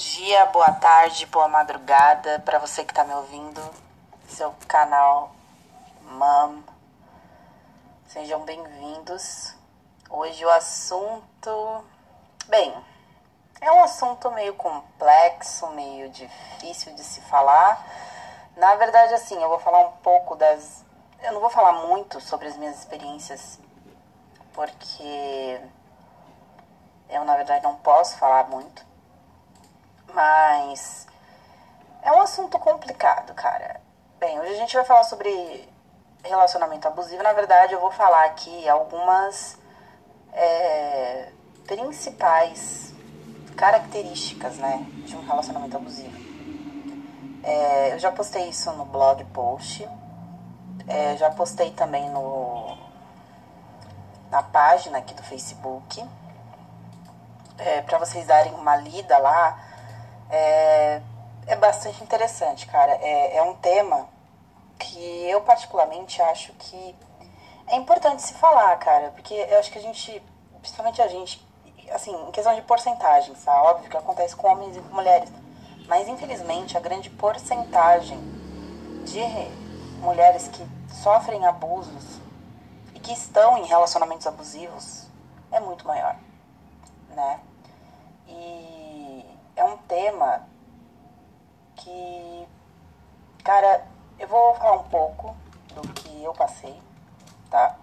dia, boa tarde, boa madrugada para você que está me ouvindo. Seu canal Mam. Sejam bem-vindos. Hoje o assunto, bem, é um assunto meio complexo, meio difícil de se falar. Na verdade, assim, eu vou falar um pouco das, eu não vou falar muito sobre as minhas experiências, porque eu na verdade não posso falar muito mas é um assunto complicado, cara. Bem, hoje a gente vai falar sobre relacionamento abusivo. Na verdade, eu vou falar aqui algumas é, principais características, né, de um relacionamento abusivo. É, eu já postei isso no blog post, é, já postei também no na página aqui do Facebook, é, para vocês darem uma lida lá é, é bastante interessante, cara. É, é um tema que eu particularmente acho que é importante se falar, cara, porque eu acho que a gente, principalmente a gente, assim, em questão de porcentagens, tá? Óbvio que acontece com homens e com mulheres, mas infelizmente a grande porcentagem de mulheres que sofrem abusos e que estão em relacionamentos abusivos é muito maior, né? E é um tema que, cara, eu vou falar um pouco do que eu passei, tá?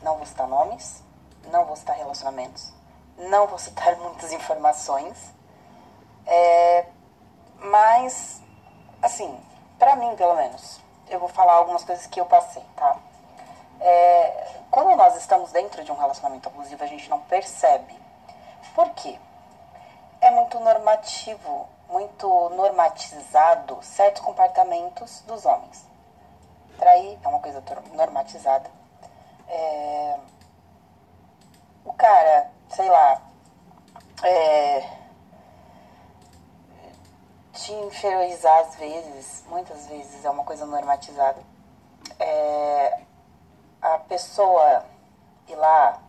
Não vou citar nomes, não vou citar relacionamentos, não vou citar muitas informações, é, mas, assim, pra mim, pelo menos, eu vou falar algumas coisas que eu passei, tá? É, quando nós estamos dentro de um relacionamento abusivo, a gente não percebe. Por quê? É muito normativo, muito normatizado certos comportamentos dos homens. Trair é uma coisa normatizada. É... O cara, sei lá, é... te inferiorizar às vezes, muitas vezes é uma coisa normatizada. É... A pessoa ir lá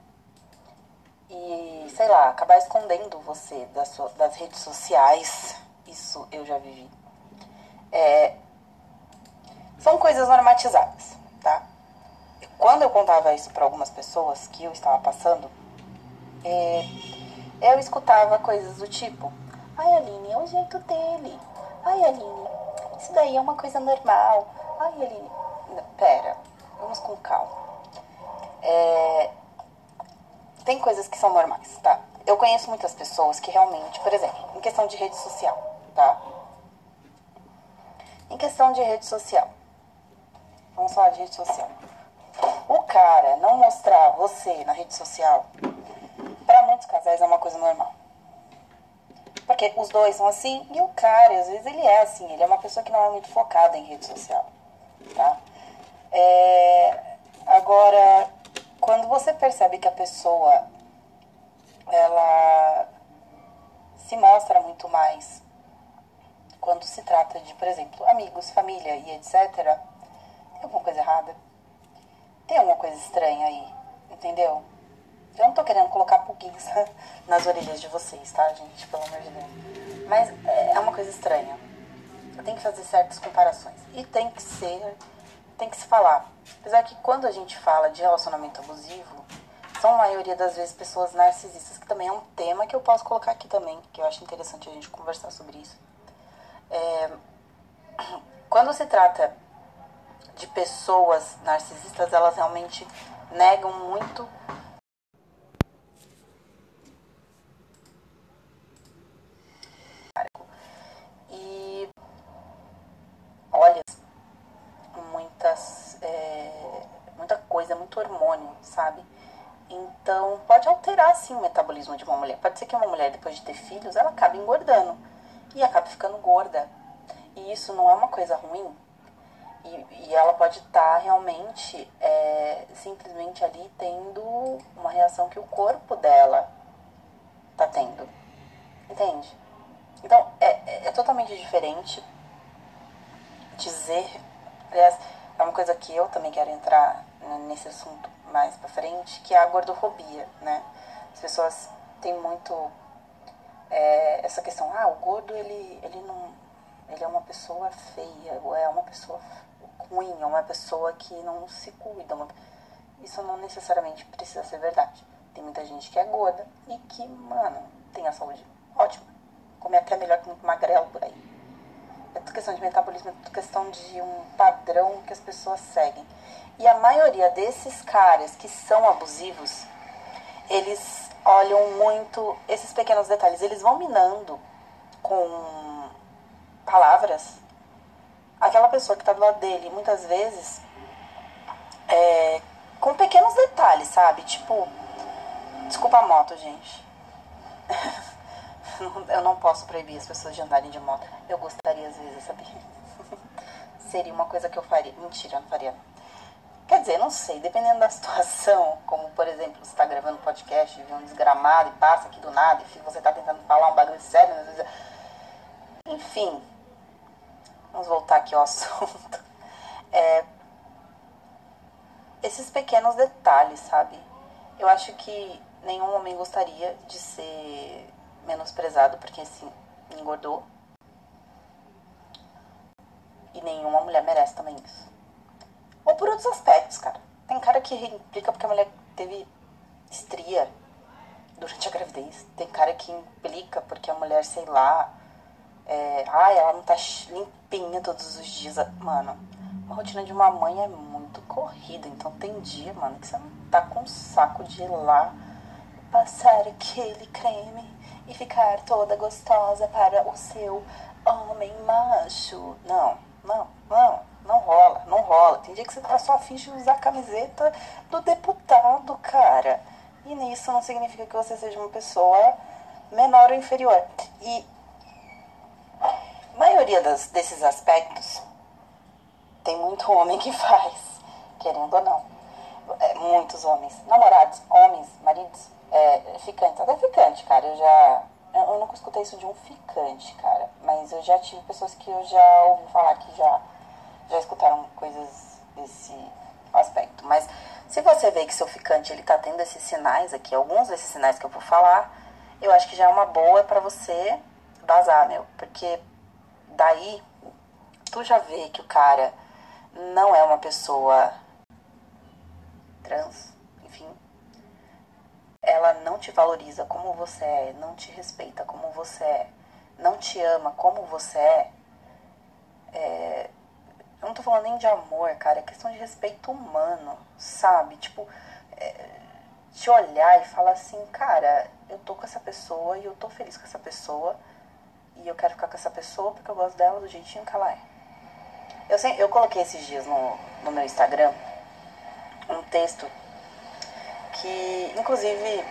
e, sei lá, acabar escondendo você das, das redes sociais. Isso eu já vivi. É, são coisas normatizadas, tá? Quando eu contava isso para algumas pessoas que eu estava passando, é, eu escutava coisas do tipo: Ai, Aline, é o jeito dele. Ai, Aline, isso daí é uma coisa normal. Ai, Aline. Pera, vamos com calma. É, tem coisas que são normais, tá? Eu conheço muitas pessoas que realmente, por exemplo, em questão de rede social, tá? Em questão de rede social. Vamos falar de rede social. O cara não mostrar você na rede social, para muitos casais é uma coisa normal. Porque os dois são assim e o cara, às vezes, ele é assim. Ele é uma pessoa que não é muito focada em rede social, tá? É, agora, quando você percebe que a pessoa ela se mostra muito mais quando se trata de, por exemplo, amigos, família e etc. Tem alguma coisa errada? Tem alguma coisa estranha aí, entendeu? Eu não tô querendo colocar pulguinhos nas orelhas de vocês, tá, gente? Pelo amor de Deus. Mas é, é uma coisa estranha. Tem que fazer certas comparações. E tem que ser, tem que se falar. Apesar que quando a gente fala de relacionamento abusivo, são a maioria das vezes pessoas narcisistas, que também é um tema que eu posso colocar aqui também, que eu acho interessante a gente conversar sobre isso. É, quando se trata de pessoas narcisistas, elas realmente negam muito e olha muitas é, coisa, muito hormônio, sabe? Então, pode alterar sim o metabolismo de uma mulher. Pode ser que uma mulher, depois de ter filhos, ela acabe engordando e acabe ficando gorda. E isso não é uma coisa ruim. E, e ela pode estar tá realmente, é, simplesmente ali tendo uma reação que o corpo dela tá tendo. Entende? Então, é, é, é totalmente diferente dizer. Aliás, é uma coisa que eu também quero entrar nesse assunto mais para frente, que é a gordofobia, né? As pessoas têm muito é, essa questão, ah, o gordo ele, ele não. Ele é uma pessoa feia, ou é uma pessoa ruim, é uma pessoa que não se cuida. Uma, isso não necessariamente precisa ser verdade. Tem muita gente que é gorda e que, mano, tem a saúde ótima. Come até melhor que muito magrelo por aí. É tudo questão de metabolismo, é tudo questão de um padrão que as pessoas seguem. E a maioria desses caras que são abusivos, eles olham muito esses pequenos detalhes. Eles vão minando com palavras aquela pessoa que está do lado dele. Muitas vezes é, com pequenos detalhes, sabe? Tipo, desculpa a moto, gente. eu não posso proibir as pessoas de andarem de moto. Eu gostaria às vezes, sabia? Seria uma coisa que eu faria. Mentira, eu não faria. Quer dizer, não sei, dependendo da situação, como por exemplo, você está gravando podcast, vê um desgramado e passa aqui do nada, e você está tentando falar um bagulho sério, às vezes... enfim, vamos voltar aqui ao assunto. É, esses pequenos detalhes, sabe? Eu acho que nenhum homem gostaria de ser menosprezado porque assim engordou. E nenhuma mulher merece também isso. Ou por outros aspectos, cara. Tem cara que implica porque a mulher teve estria durante a gravidez. Tem cara que implica porque a mulher, sei lá, é, ah, ela não tá limpinha todos os dias. Mano, uma rotina de uma mãe é muito corrida. Então tem dia, mano, que você não tá com saco de ir lá passar aquele creme e ficar toda gostosa para o seu homem macho. Não, não, não, não rola, não rola. Tem dia que você tá só afim de usar a camiseta do deputado, cara. E nisso não significa que você seja uma pessoa menor ou inferior. E a maioria das, desses aspectos tem muito homem que faz, querendo ou não. É, muitos homens, namorados, homens, maridos, é, ficante, até ficante, cara. Eu já. Eu nunca escutei isso de um ficante, cara. Mas eu já tive pessoas que eu já ouvi falar que já, já escutaram coisas desse aspecto. Mas se você vê que seu ficante ele tá tendo esses sinais aqui, alguns desses sinais que eu vou falar, eu acho que já é uma boa para você bazar, meu. Porque daí tu já vê que o cara não é uma pessoa trans, ela não te valoriza como você é, não te respeita como você é, não te ama como você é, é eu não tô falando nem de amor, cara, é questão de respeito humano, sabe? Tipo, é, te olhar e falar assim, cara, eu tô com essa pessoa e eu tô feliz com essa pessoa e eu quero ficar com essa pessoa porque eu gosto dela do jeitinho que ela é. Eu, sei, eu coloquei esses dias no, no meu Instagram um texto que inclusive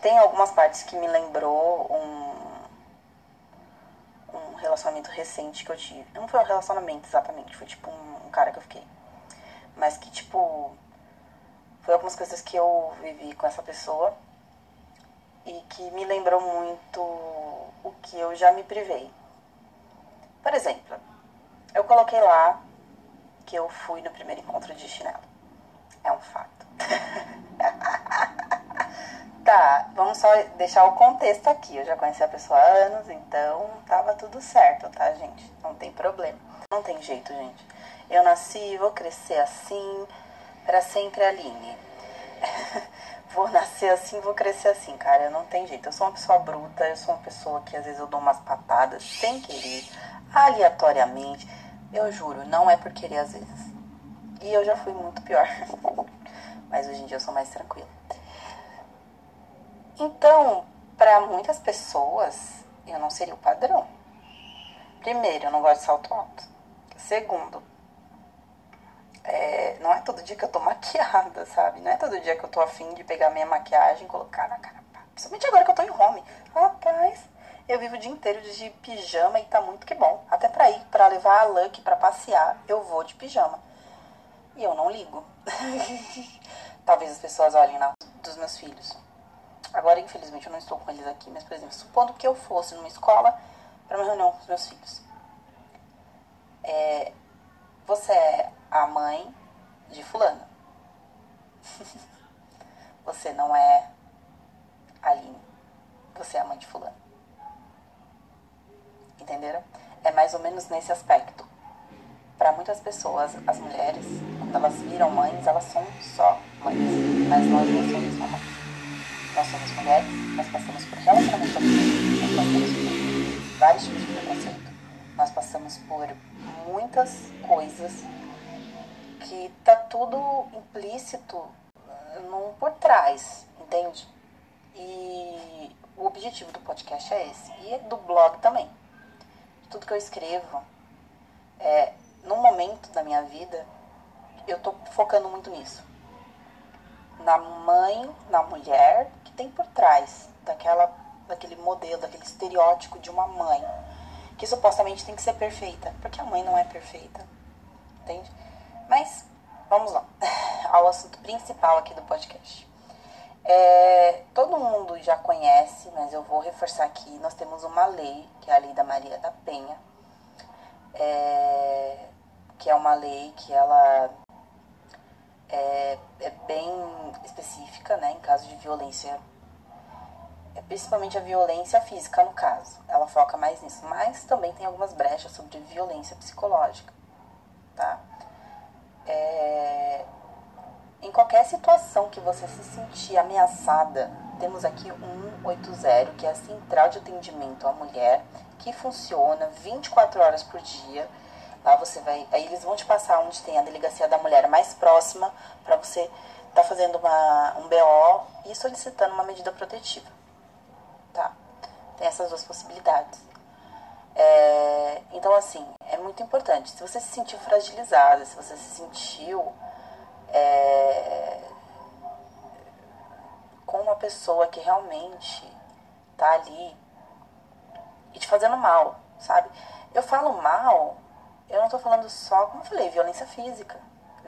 tem algumas partes que me lembrou um, um relacionamento recente que eu tive. Não foi um relacionamento exatamente, foi tipo um, um cara que eu fiquei. Mas que tipo. Foi algumas coisas que eu vivi com essa pessoa e que me lembrou muito o que eu já me privei. Por exemplo, eu coloquei lá que eu fui no primeiro encontro de chinelo. É um fato. tá, vamos só deixar o contexto aqui. Eu já conheci a pessoa há anos, então tava tudo certo, tá, gente? Não tem problema. Não tem jeito, gente. Eu nasci, vou crescer assim, para sempre Aline. vou nascer assim, vou crescer assim, cara. Não tem jeito. Eu sou uma pessoa bruta, eu sou uma pessoa que às vezes eu dou umas patadas sem querer, aleatoriamente. Eu juro, não é por querer às vezes. E eu já fui muito pior. Mas hoje em dia eu sou mais tranquila. Então, para muitas pessoas, eu não seria o padrão. Primeiro, eu não gosto de salto alto. Segundo, é, não é todo dia que eu tô maquiada, sabe? Não é todo dia que eu tô afim de pegar minha maquiagem e colocar na cara. Principalmente agora que eu tô em home. Rapaz, eu vivo o dia inteiro de pijama e tá muito que bom. Até pra ir, pra levar a Lucky pra passear, eu vou de pijama. E eu não ligo. Talvez as pessoas olhem na dos meus filhos. Agora, infelizmente, eu não estou com eles aqui, mas, por exemplo, supondo que eu fosse numa escola para uma reunião com os meus filhos. É, você é a mãe de fulano. você não é Aline. Você é a mãe de fulano. Entenderam? É mais ou menos nesse aspecto. Para muitas pessoas, as mulheres, elas viram mães, elas são só mães. Mas nós não somos só mães. Nós somos mulheres, nós passamos por relacionamento abusivo, nós passamos por vários tipos de preconceito. Nós passamos por muitas coisas que tá tudo implícito no, por trás, entende? E o objetivo do podcast é esse. E do blog também. Tudo que eu escrevo, é, no momento da minha vida, eu tô focando muito nisso. Na mãe, na mulher que tem por trás daquela, daquele modelo, daquele estereótipo de uma mãe. Que supostamente tem que ser perfeita. Porque a mãe não é perfeita. Entende? Mas, vamos lá. Ao assunto principal aqui do podcast. É, todo mundo já conhece, mas eu vou reforçar aqui. Nós temos uma lei, que é a Lei da Maria da Penha, é, que é uma lei que ela é, é bem específica, né, em caso de violência, é principalmente a violência física no caso. Ela foca mais nisso, mas também tem algumas brechas sobre violência psicológica, tá? É, em qualquer situação que você se sentir ameaçada, temos aqui 180, que é a central de atendimento à mulher, que funciona 24 horas por dia. Lá você vai, aí eles vão te passar onde tem a delegacia da mulher mais próxima para você estar tá fazendo uma, um BO e solicitando uma medida protetiva. Tá? Tem essas duas possibilidades. É, então, assim, é muito importante. Se você se sentiu fragilizada, se você se sentiu é, com uma pessoa que realmente tá ali e te fazendo mal, sabe? Eu falo mal, eu não tô falando só, como eu falei, violência física,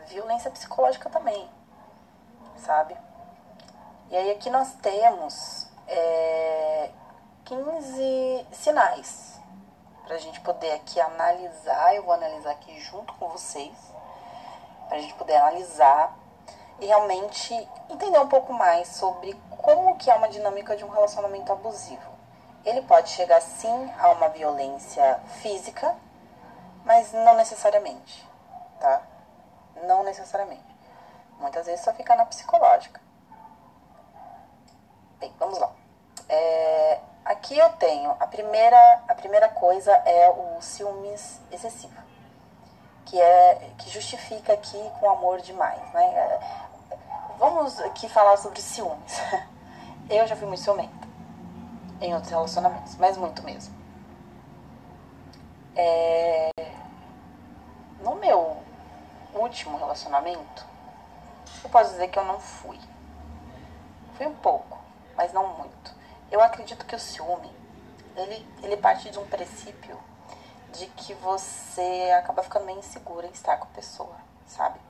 violência psicológica também, sabe? E aí aqui nós temos é, 15 sinais pra gente poder aqui analisar, eu vou analisar aqui junto com vocês para a gente poder analisar e realmente entender um pouco mais sobre como que é uma dinâmica de um relacionamento abusivo. Ele pode chegar sim a uma violência física, mas não necessariamente, tá? Não necessariamente. Muitas vezes só fica na psicológica. Bem, vamos lá. É, aqui eu tenho a primeira, a primeira coisa é o ciúmes excessivo que é que justifica aqui com amor demais, né? É, vamos aqui falar sobre ciúmes. Eu já fui muito ciumenta em outros relacionamentos, mas muito mesmo. É... No meu último relacionamento, eu posso dizer que eu não fui. Fui um pouco, mas não muito. Eu acredito que o ciúme, ele, ele parte de um princípio de que você acaba ficando meio insegura em estar com a pessoa, sabe?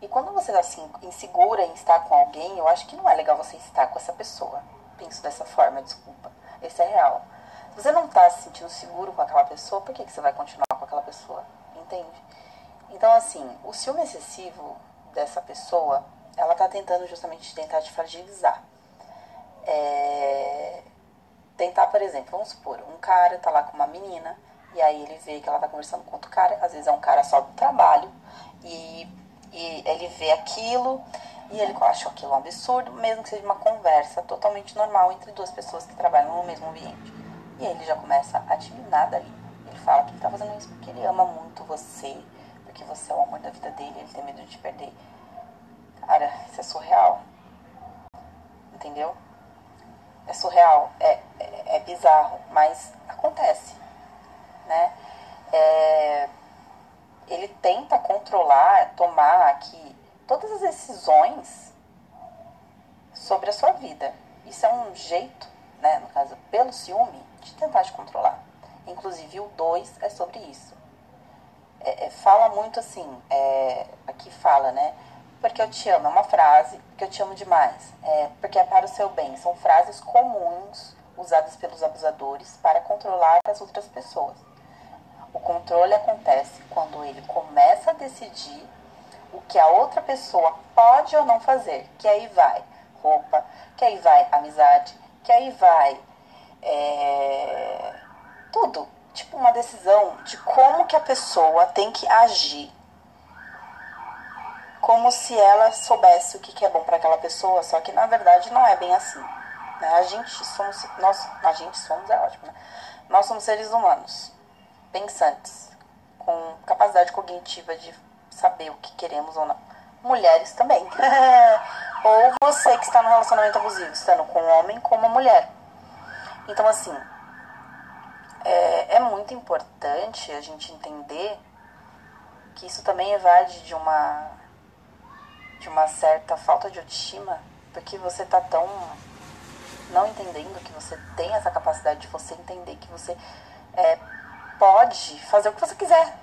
E quando você tá assim, insegura em estar com alguém, eu acho que não é legal você estar com essa pessoa. Penso dessa forma, desculpa. Esse é real. Se você não tá se sentindo seguro com aquela pessoa, por que, que você vai continuar aquela pessoa? Entende? Então, assim, o ciúme excessivo dessa pessoa, ela tá tentando justamente tentar te fragilizar. É tentar, por exemplo, vamos supor, um cara tá lá com uma menina e aí ele vê que ela tá conversando com outro cara, às vezes é um cara só do trabalho e, e ele vê aquilo e ele acha aquilo um absurdo, mesmo que seja uma conversa totalmente normal entre duas pessoas que trabalham no mesmo ambiente. E aí ele já começa a te minar dali. Fala que ele tá fazendo isso porque ele ama muito você, porque você é o amor da vida dele, ele tem medo de te perder. Cara, isso é surreal. Entendeu? É surreal. É, é bizarro, mas acontece, né? É, ele tenta controlar, tomar aqui todas as decisões sobre a sua vida. Isso é um jeito, né, no caso, pelo ciúme, de tentar te controlar. Inclusive o 2 é sobre isso. É, é, fala muito assim, é, aqui fala, né? Porque eu te amo, é uma frase que eu te amo demais. É, porque é para o seu bem. São frases comuns usadas pelos abusadores para controlar as outras pessoas. O controle acontece quando ele começa a decidir o que a outra pessoa pode ou não fazer, que aí vai roupa, que aí vai amizade, que aí vai é, tipo uma decisão de como que a pessoa tem que agir. Como se ela soubesse o que, que é bom para aquela pessoa, só que na verdade não é bem assim. Né? A gente somos, nós, a gente somos é ótimo, né? Nós somos seres humanos, pensantes, com capacidade cognitiva de saber o que queremos ou não. Mulheres também. ou você que está no relacionamento abusivo, estando com um homem como uma mulher. Então, assim, é, é muito importante a gente entender que isso também evade de uma de uma certa falta de autoestima, porque você tá tão não entendendo que você tem essa capacidade de você entender que você é, pode fazer o que você quiser.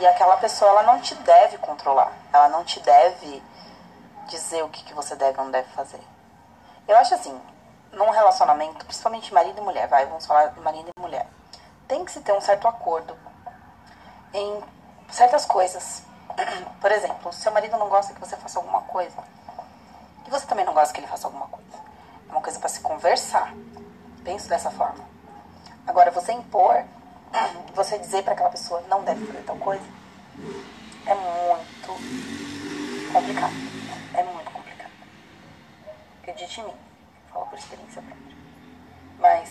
E aquela pessoa, ela não te deve controlar. Ela não te deve dizer o que, que você deve ou não deve fazer. Eu acho assim, num relacionamento, principalmente marido e mulher, vai, vamos falar marido e mulher, tem que se ter um certo acordo em certas coisas. Por exemplo, se seu marido não gosta que você faça alguma coisa, e você também não gosta que ele faça alguma coisa, é uma coisa para se conversar. Penso dessa forma. Agora, você impor, você dizer para aquela pessoa não deve fazer tal coisa, é muito complicado. É muito complicado. Acredite em mim falo por experiência própria. Mas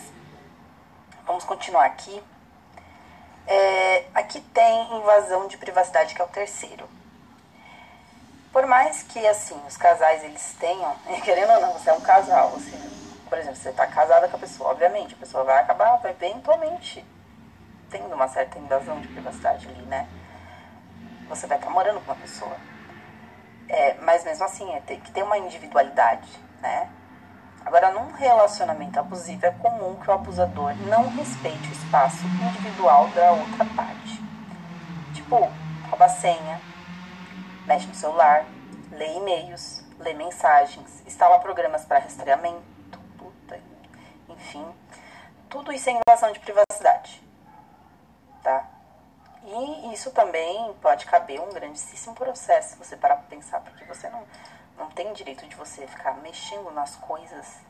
vamos continuar aqui. É, aqui tem invasão de privacidade, que é o terceiro. Por mais que, assim, os casais eles tenham, querendo ou não, você é um casal, você, por exemplo, você está casada com a pessoa, obviamente, a pessoa vai acabar, eventualmente tendo uma certa invasão de privacidade ali, né? Você vai estar tá morando com uma pessoa. É, mas mesmo assim, é que ter uma individualidade, né? Agora, num relacionamento abusivo, é comum que o abusador não respeite o espaço individual da outra parte. Tipo, rouba a senha, mexe no celular, lê e-mails, lê mensagens, instala programas para rastreamento, puta, enfim. Tudo isso é invasão de privacidade, tá? E isso também pode caber um grandíssimo processo, se você parar para pensar, porque você não não tem direito de você ficar mexendo nas coisas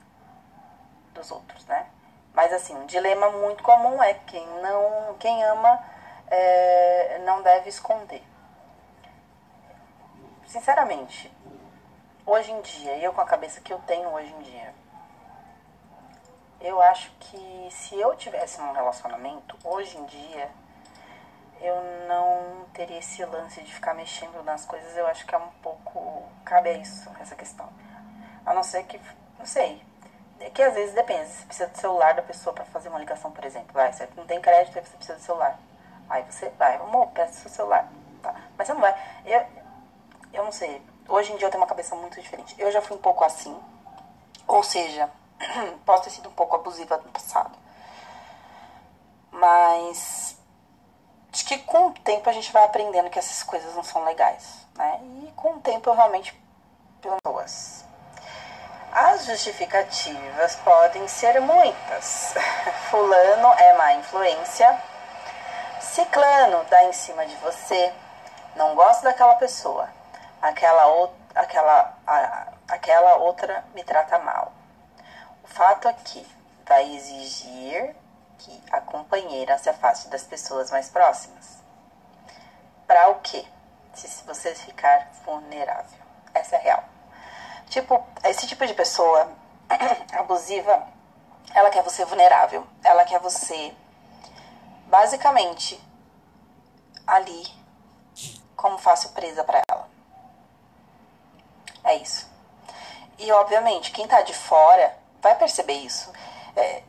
dos outros, né? Mas assim, um dilema muito comum é quem não, quem ama é, não deve esconder. Sinceramente, hoje em dia, eu com a cabeça que eu tenho hoje em dia, eu acho que se eu tivesse um relacionamento hoje em dia, eu não teria esse lance de ficar mexendo nas coisas. Eu acho que é um pouco. Cabe a isso, essa questão. A não ser que. Não sei. É que às vezes depende. Você precisa do celular da pessoa para fazer uma ligação, por exemplo. Vai, você não tem crédito, aí você precisa do celular. Aí você vai, amor, peça seu celular. Tá. Mas você não vai. Eu, eu não sei. Hoje em dia eu tenho uma cabeça muito diferente. Eu já fui um pouco assim. Ou seja, posso ter sido um pouco abusiva no passado. Mas Que com o tempo a gente vai aprendendo que essas coisas não são legais, né? E com o tempo eu realmente pessoas. As justificativas podem ser muitas. Fulano é má influência. Ciclano dá em cima de você. Não gosto daquela pessoa. Aquela, aquela, aquela outra me trata mal. O fato é que vai exigir que a companheira se afaste das pessoas mais próximas. Para o quê? Se você ficar vulnerável. Essa é real. Tipo, esse tipo de pessoa abusiva, ela quer você vulnerável. Ela quer você, basicamente, ali, como fácil presa para ela. É isso. E, obviamente, quem tá de fora vai perceber isso. É,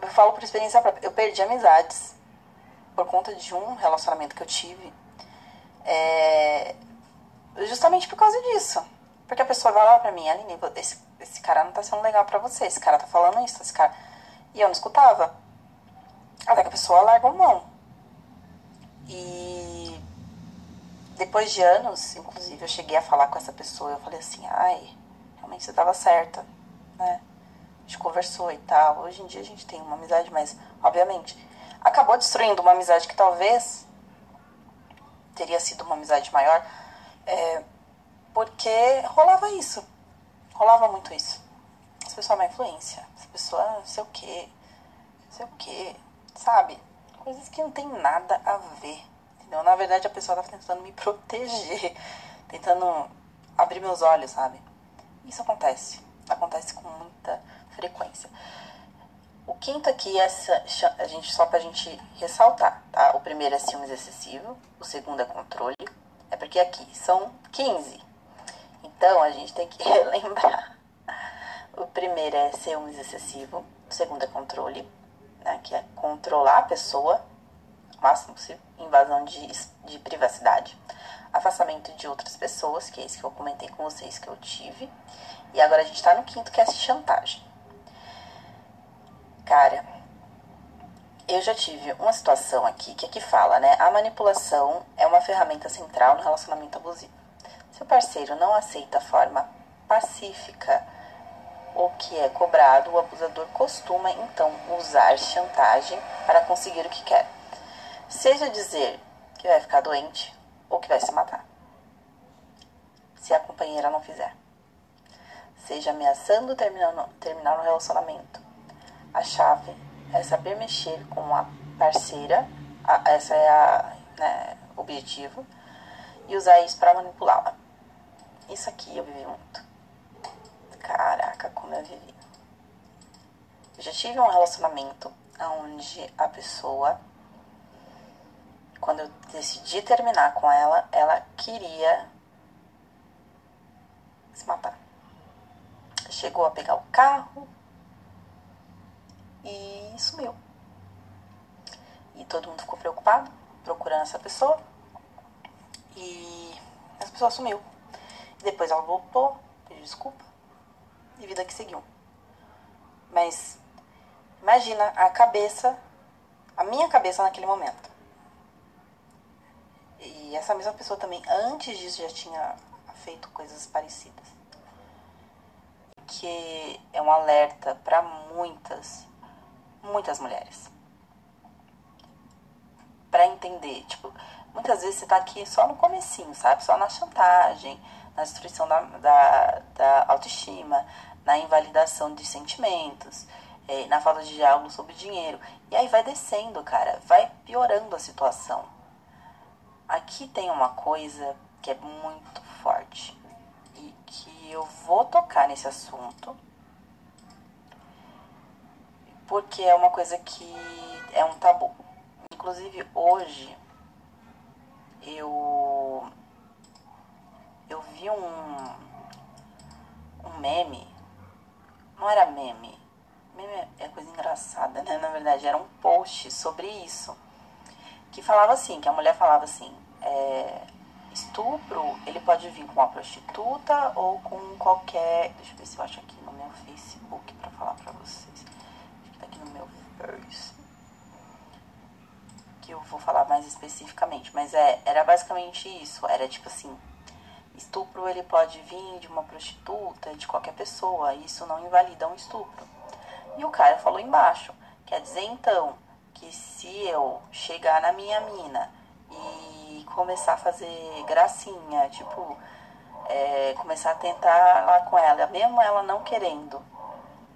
eu falo por experiência própria, eu perdi amizades por conta de um relacionamento que eu tive. É, justamente por causa disso. Porque a pessoa vai lá pra mim, Aline, esse, esse cara não tá sendo legal pra você, esse cara tá falando isso, esse cara. E eu não escutava. Até que a pessoa largou mão. E depois de anos, inclusive, eu cheguei a falar com essa pessoa. Eu falei assim, ai, realmente você tava certa, né? Gente conversou e tal. Hoje em dia a gente tem uma amizade, mas, obviamente, acabou destruindo uma amizade que talvez teria sido uma amizade maior, é, porque rolava isso. Rolava muito isso. Essa pessoa é uma influência. Essa pessoa não sei o quê. sei o quê, sabe? Coisas que não tem nada a ver, entendeu? Na verdade, a pessoa tava tentando me proteger, tentando abrir meus olhos, sabe? Isso acontece, acontece com muita frequência. O quinto aqui é a gente só pra gente ressaltar, tá? O primeiro é ciúmes excessivo, o segundo é controle. É porque aqui são 15. Então a gente tem que relembrar. O primeiro é ciúmes excessivo, o segundo é controle, né? Que é controlar a pessoa, o máximo possível, invasão de, de privacidade, afastamento de outras pessoas, que é esse que eu comentei com vocês que eu tive. E agora a gente tá no quinto, que é chantagem. Cara, eu já tive uma situação aqui que aqui fala, né? A manipulação é uma ferramenta central no relacionamento abusivo. Se o parceiro não aceita a forma pacífica o que é cobrado, o abusador costuma então usar chantagem para conseguir o que quer. Seja dizer que vai ficar doente ou que vai se matar. Se a companheira não fizer. Seja ameaçando terminar terminar o relacionamento a chave é saber mexer com a parceira, a, essa é a né, objetivo, e usar isso para manipulá-la. Isso aqui eu vivi muito. Caraca, como eu vivi. Eu já tive um relacionamento onde a pessoa, quando eu decidi terminar com ela, ela queria se matar. Chegou a pegar o carro, e sumiu. E todo mundo ficou preocupado, procurando essa pessoa. E essa pessoa sumiu. E depois ela voltou, pediu desculpa. E vida que seguiu. Mas imagina a cabeça, a minha cabeça naquele momento. E essa mesma pessoa também, antes disso, já tinha feito coisas parecidas. Que é um alerta para muitas muitas mulheres. Para entender, tipo, muitas vezes você tá aqui só no comecinho, sabe? Só na chantagem, na destruição da, da, da autoestima, na invalidação de sentimentos, é, na falta de diálogo sobre dinheiro. E aí vai descendo, cara, vai piorando a situação. Aqui tem uma coisa que é muito forte e que eu vou tocar nesse assunto porque é uma coisa que é um tabu. Inclusive hoje eu eu vi um um meme, não era meme, meme é coisa engraçada, né? Na verdade era um post sobre isso que falava assim, que a mulher falava assim, é, estupro ele pode vir com uma prostituta ou com qualquer, deixa eu ver se eu acho aqui no meu Facebook para falar para vocês Que eu vou falar mais especificamente. Mas é, era basicamente isso. Era tipo assim, estupro ele pode vir de uma prostituta, de qualquer pessoa. Isso não invalida um estupro. E o cara falou embaixo. Quer dizer então que se eu chegar na minha mina e começar a fazer gracinha, tipo, é, começar a tentar lá com ela, mesmo ela não querendo,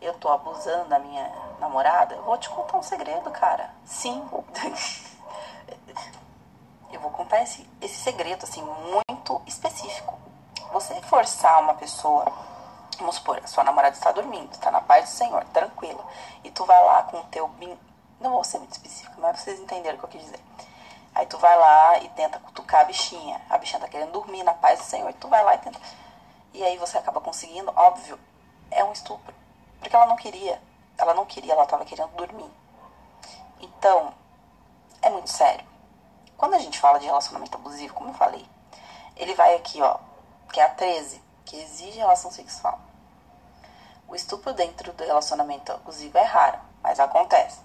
eu tô abusando da minha namorada, eu vou te contar um segredo, cara. Sim. eu vou contar esse, esse segredo, assim, muito específico. Você forçar uma pessoa, vamos supor, a sua namorada está dormindo, tá na paz do Senhor, tranquila, e tu vai lá com o teu. Não vou ser muito específico, mas vocês entenderam o que eu quis dizer. Aí tu vai lá e tenta cutucar a bichinha. A bichinha tá querendo dormir na paz do Senhor. E tu vai lá e tenta. E aí você acaba conseguindo, óbvio, é um estupro. Porque ela não queria. Ela não queria, ela estava querendo dormir. Então, é muito sério. Quando a gente fala de relacionamento abusivo, como eu falei, ele vai aqui, ó, que é a 13, que exige relação sexual. O estupro dentro do relacionamento abusivo é raro, mas acontece.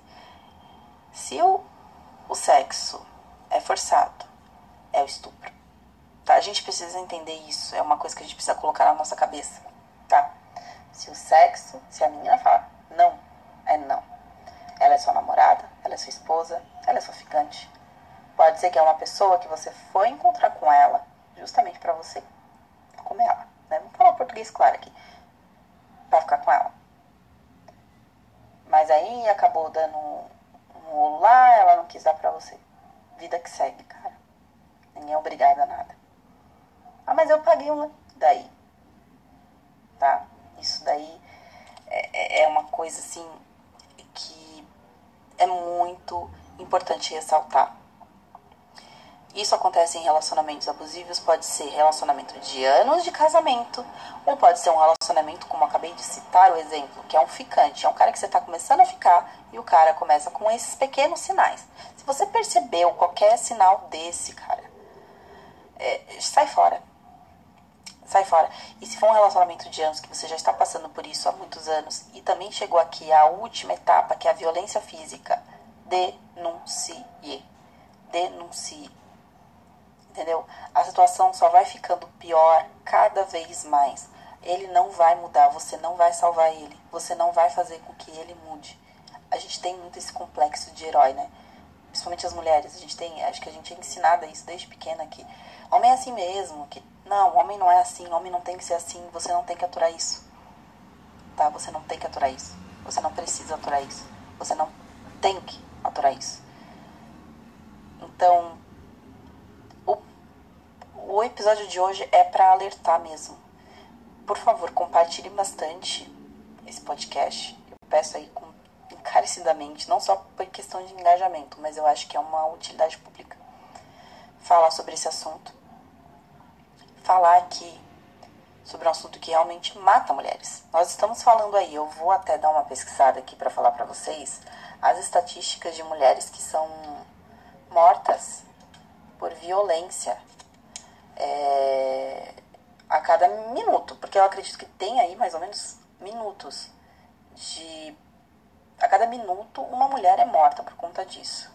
Se o, o sexo é forçado, é o estupro. Tá? A gente precisa entender isso, é uma coisa que a gente precisa colocar na nossa cabeça, tá? Se o sexo, se a menina fala. Ela é sua namorada, ela é sua esposa, ela é sua ficante. Pode ser que é uma pessoa que você foi encontrar com ela justamente para você comer ela. Né? Vamos falar português claro aqui. Pra ficar com ela. Mas aí acabou dando um rolo lá, ela não quis dar pra você. Vida que segue, cara. Ninguém é obrigado a nada. Ah, mas eu paguei um. Daí. Tá? Isso daí é, é, é uma coisa assim é muito importante ressaltar. Isso acontece em relacionamentos abusivos, pode ser relacionamento de anos de casamento, ou pode ser um relacionamento, como acabei de citar o exemplo, que é um ficante. É um cara que você está começando a ficar e o cara começa com esses pequenos sinais. Se você percebeu qualquer sinal desse, cara, é, sai fora. Sai fora. E se for um relacionamento de anos que você já está passando por isso há muitos anos e também chegou aqui à última etapa, que é a violência física, denuncie. Denuncie entendeu? A situação só vai ficando pior cada vez mais. Ele não vai mudar, você não vai salvar ele, você não vai fazer com que ele mude. A gente tem muito esse complexo de herói, né? Principalmente as mulheres, a gente tem, acho que a gente é ensinada isso desde pequena que homem é assim mesmo, que não, homem não é assim, homem não tem que ser assim, você não tem que aturar isso. Tá? Você não tem que aturar isso. Você não precisa aturar isso. Você não tem que aturar isso. Então, o episódio de hoje é para alertar mesmo. Por favor, compartilhe bastante esse podcast. Eu peço aí com, encarecidamente, não só por questão de engajamento, mas eu acho que é uma utilidade pública falar sobre esse assunto. Falar aqui sobre um assunto que realmente mata mulheres. Nós estamos falando aí, eu vou até dar uma pesquisada aqui para falar para vocês as estatísticas de mulheres que são mortas por violência é, a cada minuto, porque eu acredito que tem aí mais ou menos minutos de a cada minuto uma mulher é morta por conta disso.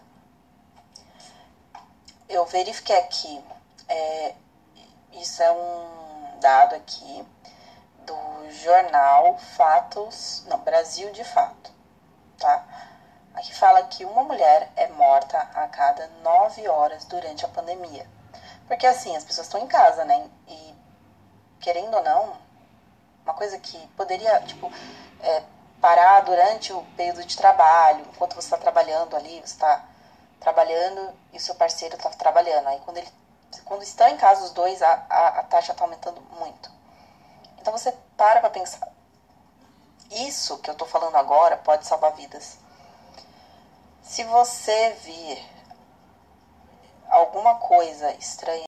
Eu verifiquei aqui, é, isso é um dado aqui do jornal Fatos, não, Brasil de Fato, tá? Aqui fala que uma mulher é morta a cada nove horas durante a pandemia. Porque assim, as pessoas estão em casa, né? E querendo ou não, uma coisa que poderia, tipo, é, parar durante o período de trabalho, enquanto você está trabalhando ali, você está trabalhando e o seu parceiro está trabalhando. Aí quando ele quando estão em casa os dois, a, a, a taxa está aumentando muito. Então você para para pensar. Isso que eu estou falando agora pode salvar vidas. Se você vir alguma coisa estranha